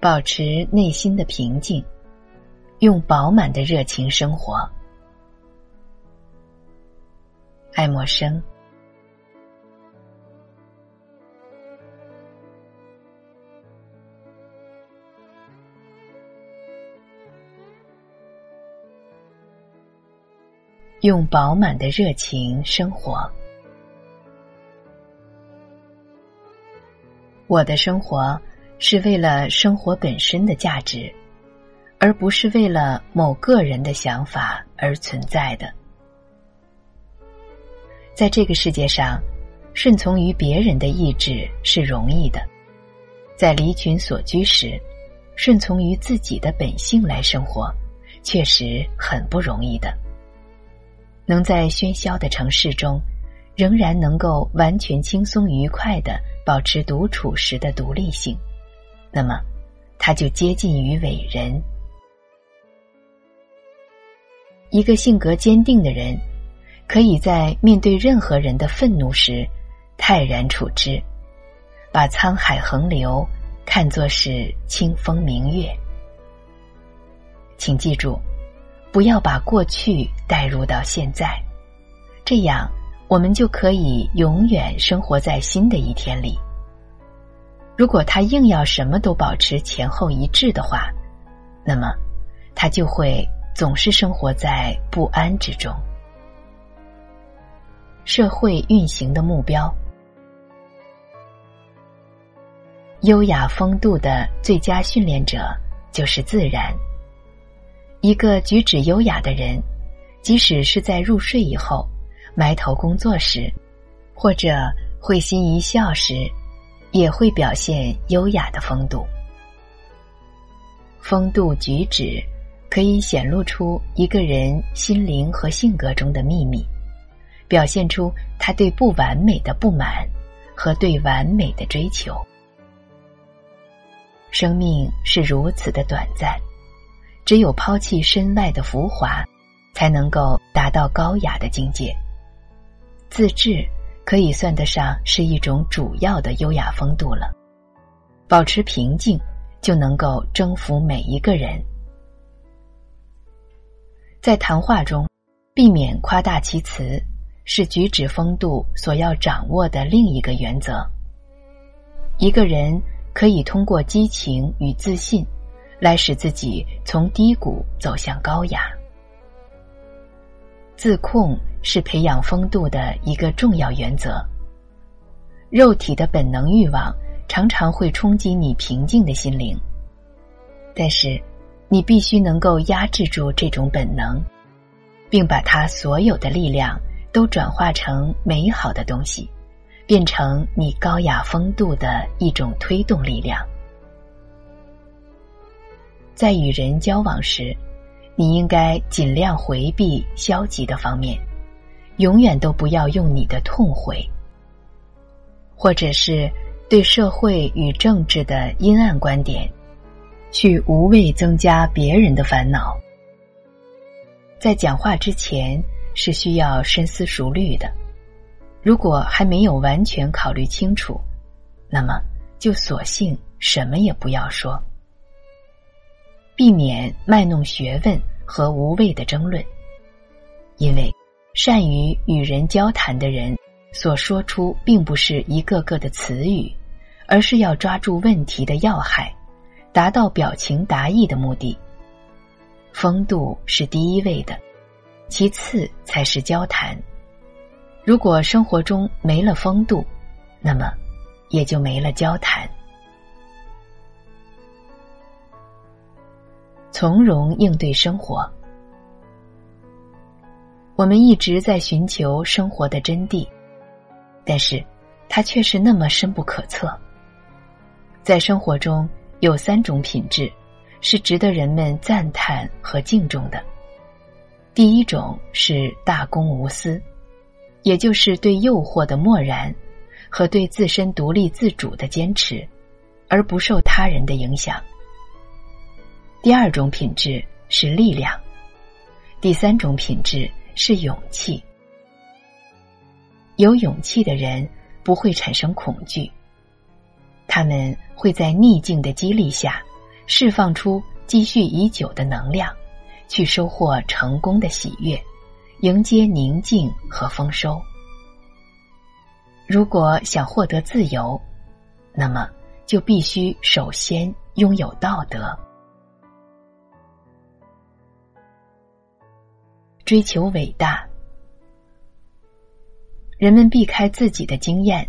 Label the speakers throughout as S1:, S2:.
S1: 保持内心的平静，用饱满的热情生活。爱默生。用饱满的热情生活。我的生活是为了生活本身的价值，而不是为了某个人的想法而存在的。在这个世界上，顺从于别人的意志是容易的；在离群所居时，顺从于自己的本性来生活，确实很不容易的。能在喧嚣的城市中，仍然能够完全轻松愉快的保持独处时的独立性，那么他就接近于伟人。一个性格坚定的人，可以在面对任何人的愤怒时泰然处之，把沧海横流看作是清风明月。请记住。不要把过去带入到现在，这样我们就可以永远生活在新的一天里。如果他硬要什么都保持前后一致的话，那么他就会总是生活在不安之中。社会运行的目标，优雅风度的最佳训练者就是自然。一个举止优雅的人，即使是在入睡以后、埋头工作时，或者会心一笑时，也会表现优雅的风度。风度举止可以显露出一个人心灵和性格中的秘密，表现出他对不完美的不满和对完美的追求。生命是如此的短暂。只有抛弃身外的浮华，才能够达到高雅的境界。自制可以算得上是一种主要的优雅风度了。保持平静，就能够征服每一个人。在谈话中，避免夸大其词，是举止风度所要掌握的另一个原则。一个人可以通过激情与自信。来使自己从低谷走向高雅。自控是培养风度的一个重要原则。肉体的本能欲望常常会冲击你平静的心灵，但是你必须能够压制住这种本能，并把它所有的力量都转化成美好的东西，变成你高雅风度的一种推动力量。在与人交往时，你应该尽量回避消极的方面，永远都不要用你的痛悔，或者是对社会与政治的阴暗观点，去无谓增加别人的烦恼。在讲话之前是需要深思熟虑的，如果还没有完全考虑清楚，那么就索性什么也不要说。避免卖弄学问和无谓的争论，因为善于与人交谈的人所说出并不是一个个的词语，而是要抓住问题的要害，达到表情达意的目的。风度是第一位的，其次才是交谈。如果生活中没了风度，那么也就没了交谈。从容应对生活，我们一直在寻求生活的真谛，但是它却是那么深不可测。在生活中有三种品质是值得人们赞叹和敬重的。第一种是大公无私，也就是对诱惑的漠然和对自身独立自主的坚持，而不受他人的影响。第二种品质是力量，第三种品质是勇气。有勇气的人不会产生恐惧，他们会在逆境的激励下释放出积蓄已久的能量，去收获成功的喜悦，迎接宁静和丰收。如果想获得自由，那么就必须首先拥有道德。追求伟大，人们避开自己的经验，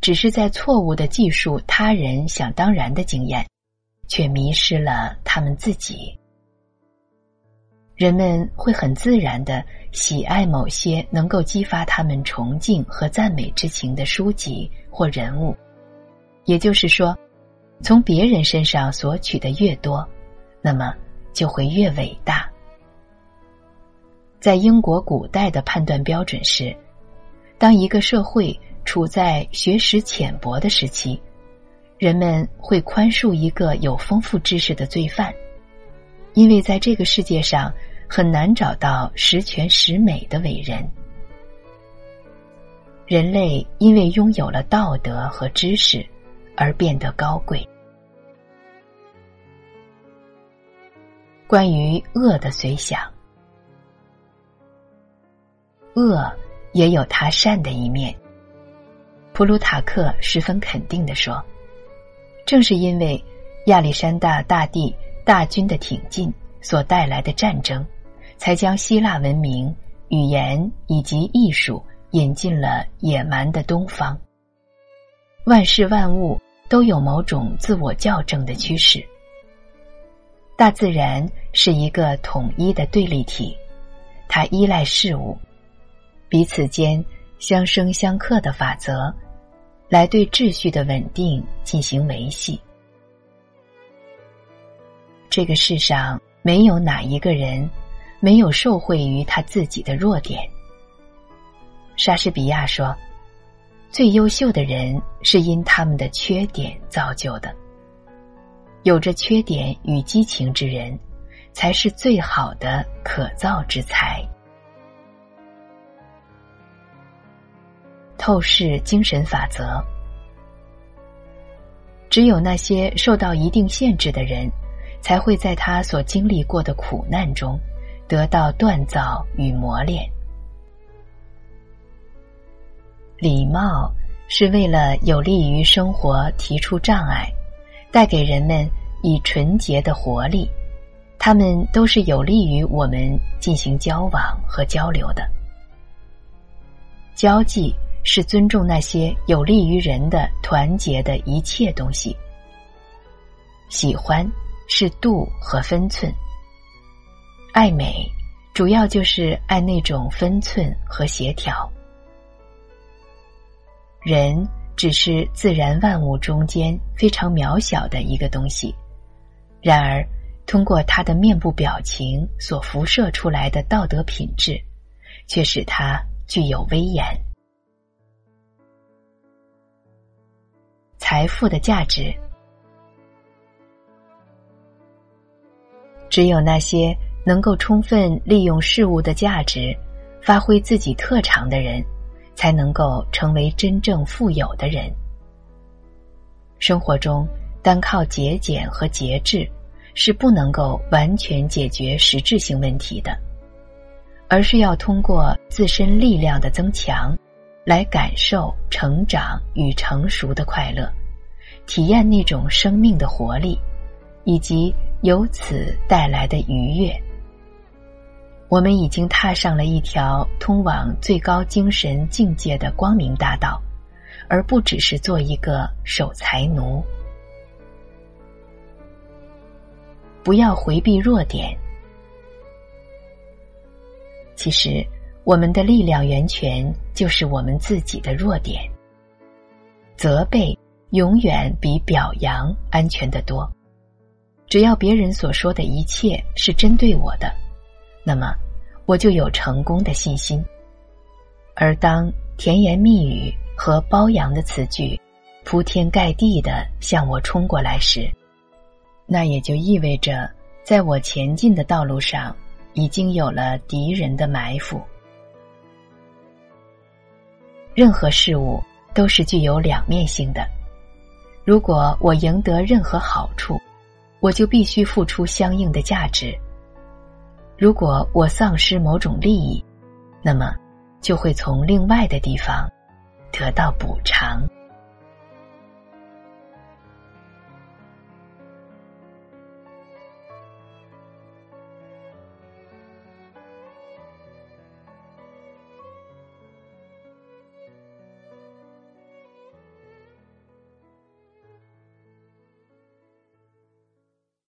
S1: 只是在错误的记述他人想当然的经验，却迷失了他们自己。人们会很自然的喜爱某些能够激发他们崇敬和赞美之情的书籍或人物，也就是说，从别人身上索取的越多，那么就会越伟大。在英国古代的判断标准是：当一个社会处在学识浅薄的时期，人们会宽恕一个有丰富知识的罪犯，因为在这个世界上很难找到十全十美的伟人。人类因为拥有了道德和知识而变得高贵。关于恶的随想。恶也有他善的一面。普鲁塔克十分肯定的说：“正是因为亚历山大大帝大军的挺进所带来的战争，才将希腊文明、语言以及艺术引进了野蛮的东方。万事万物都有某种自我校正的趋势。大自然是一个统一的对立体，它依赖事物。”彼此间相生相克的法则，来对秩序的稳定进行维系。这个世上没有哪一个人没有受惠于他自己的弱点。莎士比亚说：“最优秀的人是因他们的缺点造就的。有着缺点与激情之人，才是最好的可造之才。”透视精神法则，只有那些受到一定限制的人，才会在他所经历过的苦难中得到锻造与磨练。礼貌是为了有利于生活提出障碍，带给人们以纯洁的活力，他们都是有利于我们进行交往和交流的交际。是尊重那些有利于人的团结的一切东西。喜欢是度和分寸。爱美，主要就是爱那种分寸和协调。人只是自然万物中间非常渺小的一个东西，然而通过他的面部表情所辐射出来的道德品质，却使他具有威严。财富的价值，只有那些能够充分利用事物的价值，发挥自己特长的人，才能够成为真正富有的人。生活中，单靠节俭和节制是不能够完全解决实质性问题的，而是要通过自身力量的增强。来感受成长与成熟的快乐，体验那种生命的活力，以及由此带来的愉悦。我们已经踏上了一条通往最高精神境界的光明大道，而不只是做一个守财奴。不要回避弱点，其实。我们的力量源泉就是我们自己的弱点。责备永远比表扬安全的多。只要别人所说的一切是针对我的，那么我就有成功的信心。而当甜言蜜语和褒扬的词句铺天盖地的向我冲过来时，那也就意味着在我前进的道路上已经有了敌人的埋伏。任何事物都是具有两面性的。如果我赢得任何好处，我就必须付出相应的价值。如果我丧失某种利益，那么就会从另外的地方得到补偿。